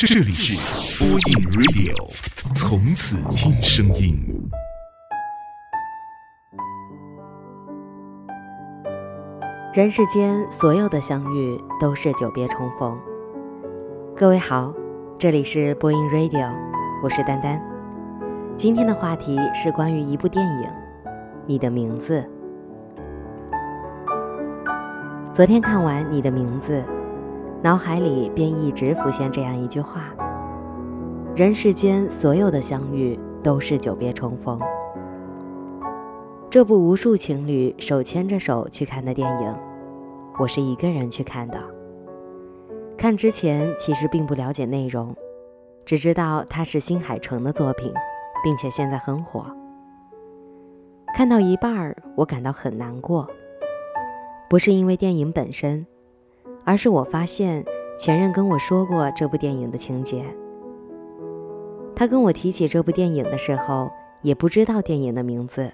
这里是播音 Radio，从此听声音。人世间所有的相遇都是久别重逢。各位好，这里是播音 Radio，我是丹丹。今天的话题是关于一部电影《你的名字》。昨天看完《你的名字》，脑海里便一直浮现这样一句话：人世间所有的相遇都是久别重逢。这部无数情侣手牵着手去看的电影，我是一个人去看的。看之前其实并不了解内容，只知道它是新海诚的作品，并且现在很火。看到一半儿，我感到很难过。不是因为电影本身，而是我发现前任跟我说过这部电影的情节。他跟我提起这部电影的时候，也不知道电影的名字，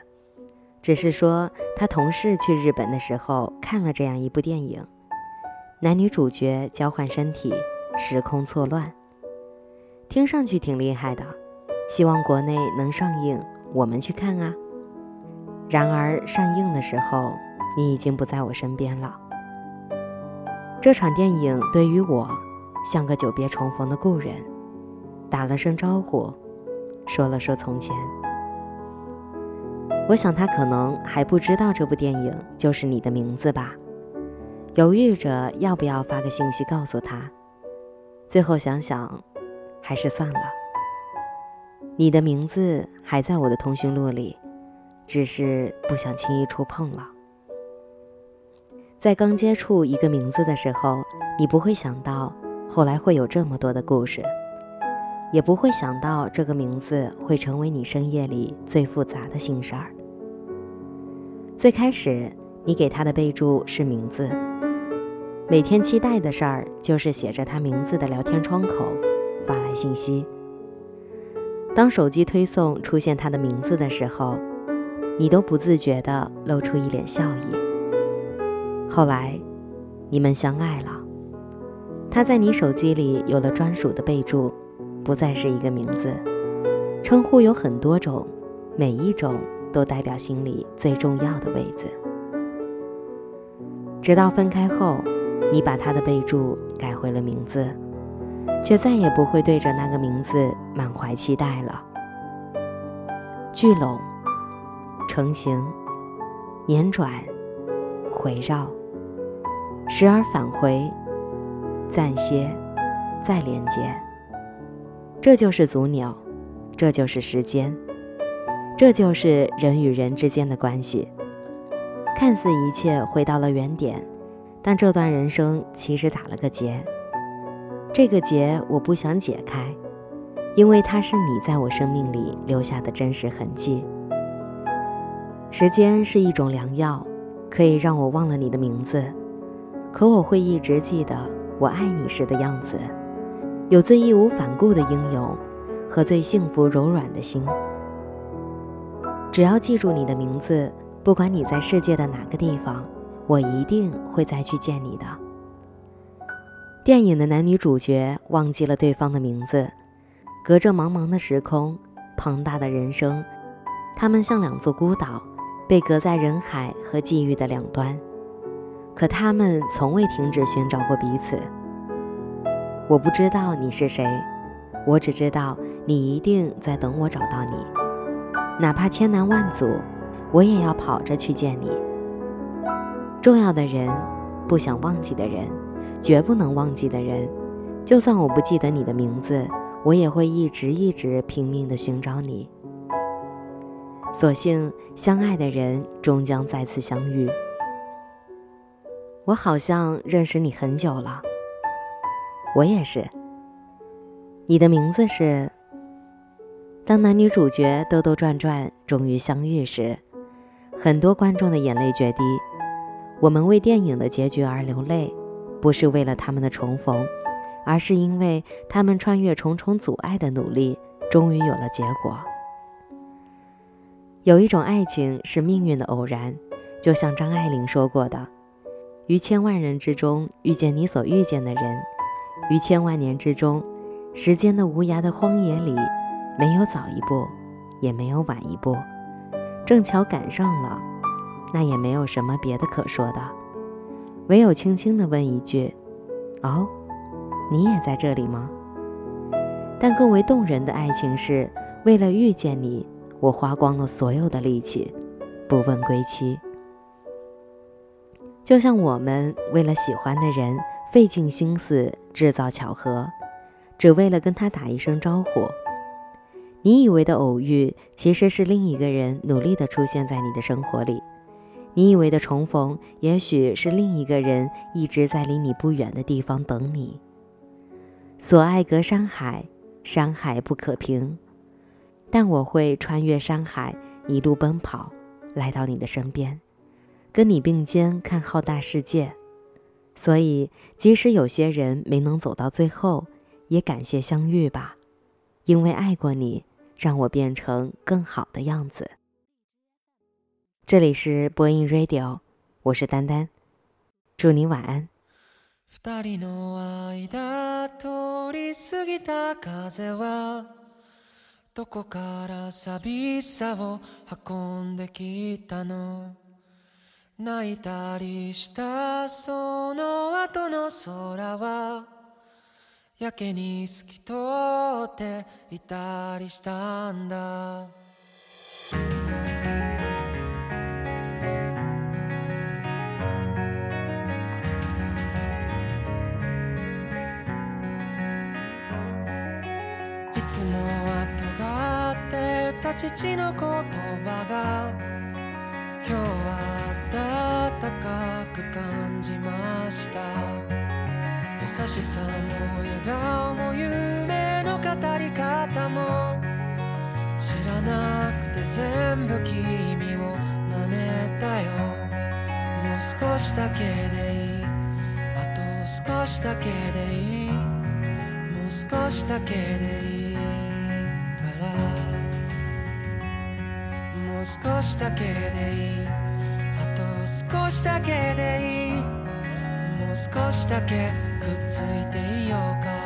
只是说他同事去日本的时候看了这样一部电影，男女主角交换身体，时空错乱，听上去挺厉害的，希望国内能上映，我们去看啊。然而上映的时候。你已经不在我身边了。这场电影对于我，像个久别重逢的故人，打了声招呼，说了说从前。我想他可能还不知道这部电影就是你的名字吧，犹豫着要不要发个信息告诉他，最后想想，还是算了。你的名字还在我的通讯录里，只是不想轻易触碰了。在刚接触一个名字的时候，你不会想到后来会有这么多的故事，也不会想到这个名字会成为你深夜里最复杂的心事儿。最开始，你给他的备注是名字，每天期待的事儿就是写着他名字的聊天窗口发来信息。当手机推送出现他的名字的时候，你都不自觉地露出一脸笑意。后来，你们相爱了。他在你手机里有了专属的备注，不再是一个名字。称呼有很多种，每一种都代表心里最重要的位子。直到分开后，你把他的备注改回了名字，却再也不会对着那个名字满怀期待了。聚拢、成型、辗转、回绕。时而返回，暂歇，再连接。这就是足鸟，这就是时间，这就是人与人之间的关系。看似一切回到了原点，但这段人生其实打了个结。这个结我不想解开，因为它是你在我生命里留下的真实痕迹。时间是一种良药，可以让我忘了你的名字。可我会一直记得我爱你时的样子，有最义无反顾的英勇，和最幸福柔软的心。只要记住你的名字，不管你在世界的哪个地方，我一定会再去见你的。电影的男女主角忘记了对方的名字，隔着茫茫的时空，庞大的人生，他们像两座孤岛，被隔在人海和际遇的两端。可他们从未停止寻找过彼此。我不知道你是谁，我只知道你一定在等我找到你，哪怕千难万阻，我也要跑着去见你。重要的人，不想忘记的人，绝不能忘记的人，就算我不记得你的名字，我也会一直一直拼命地寻找你。所幸，相爱的人终将再次相遇。我好像认识你很久了，我也是。你的名字是。当男女主角兜兜转转终于相遇时，很多观众的眼泪决堤。我们为电影的结局而流泪，不是为了他们的重逢，而是因为他们穿越重重阻碍的努力，终于有了结果。有一种爱情是命运的偶然，就像张爱玲说过的。于千万人之中遇见你所遇见的人，于千万年之中，时间的无涯的荒野里，没有早一步，也没有晚一步，正巧赶上了，那也没有什么别的可说的，唯有轻轻地问一句：“哦，你也在这里吗？”但更为动人的爱情是，为了遇见你，我花光了所有的力气，不问归期。就像我们为了喜欢的人费尽心思制造巧合，只为了跟他打一声招呼。你以为的偶遇，其实是另一个人努力的出现在你的生活里；你以为的重逢，也许是另一个人一直在离你不远的地方等你。所爱隔山海。山海不可平，但我会穿越山海，一路奔跑，来到你的身边，跟你并肩看浩大世界。所以，即使有些人没能走到最后，也感谢相遇吧，因为爱过你，让我变成更好的样子。这里是播音 Radio，我是丹丹，祝你晚安。二人の間通り過ぎた風は どこから寂しさを運んできたの？泣いたりしたその後の空はやけに透き通っていたりしたんだ。いつもはた父の言葉が今日は暖かく感じました。優しさも笑顔も夢の語り方も知らなくて全部君を真似たよ。もう少しだけでいい。あと少しだけでいい。もう少しだけでいい。少しだけでいい。あと少しだけでいい。もう少しだけくっついていようか。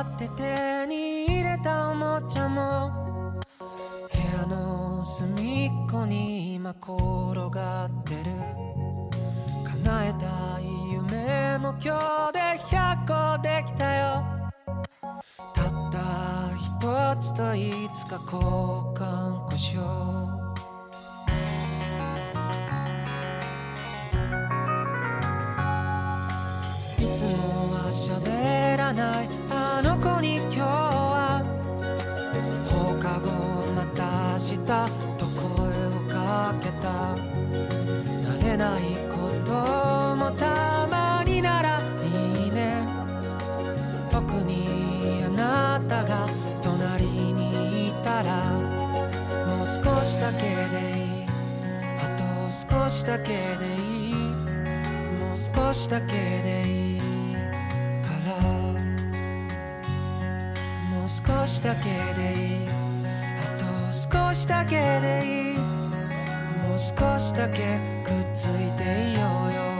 って手に入れたおもちゃも部屋の隅っこに今転がってる。叶えたい夢も今日で100個できたよ。たった一つといつか交換故障。いつもは喋らない。したと声をかけた。慣れないこともたまにならいいね。特にあなたが隣にいたらもう少しだけでいい。あと少しだけでいい。もう少しだけでいいから。もう少しだけでいい。少しだけでいい。もう少しだけくっついていようよ。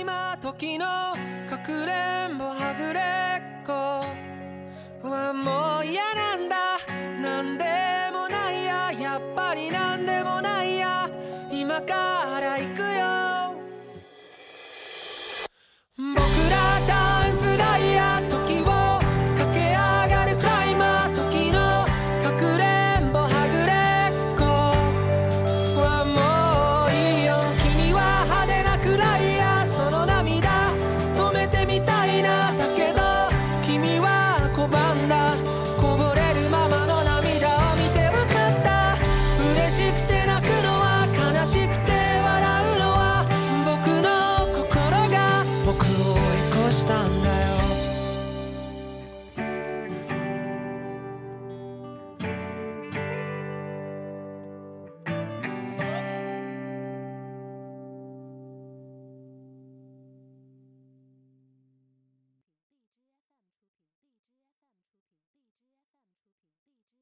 今時のかくれんぼはぐれっこ。はもう嫌なんだ。なんでもないや。やっぱりなんでもないや。今から行くよ。僕らタイムフライヤー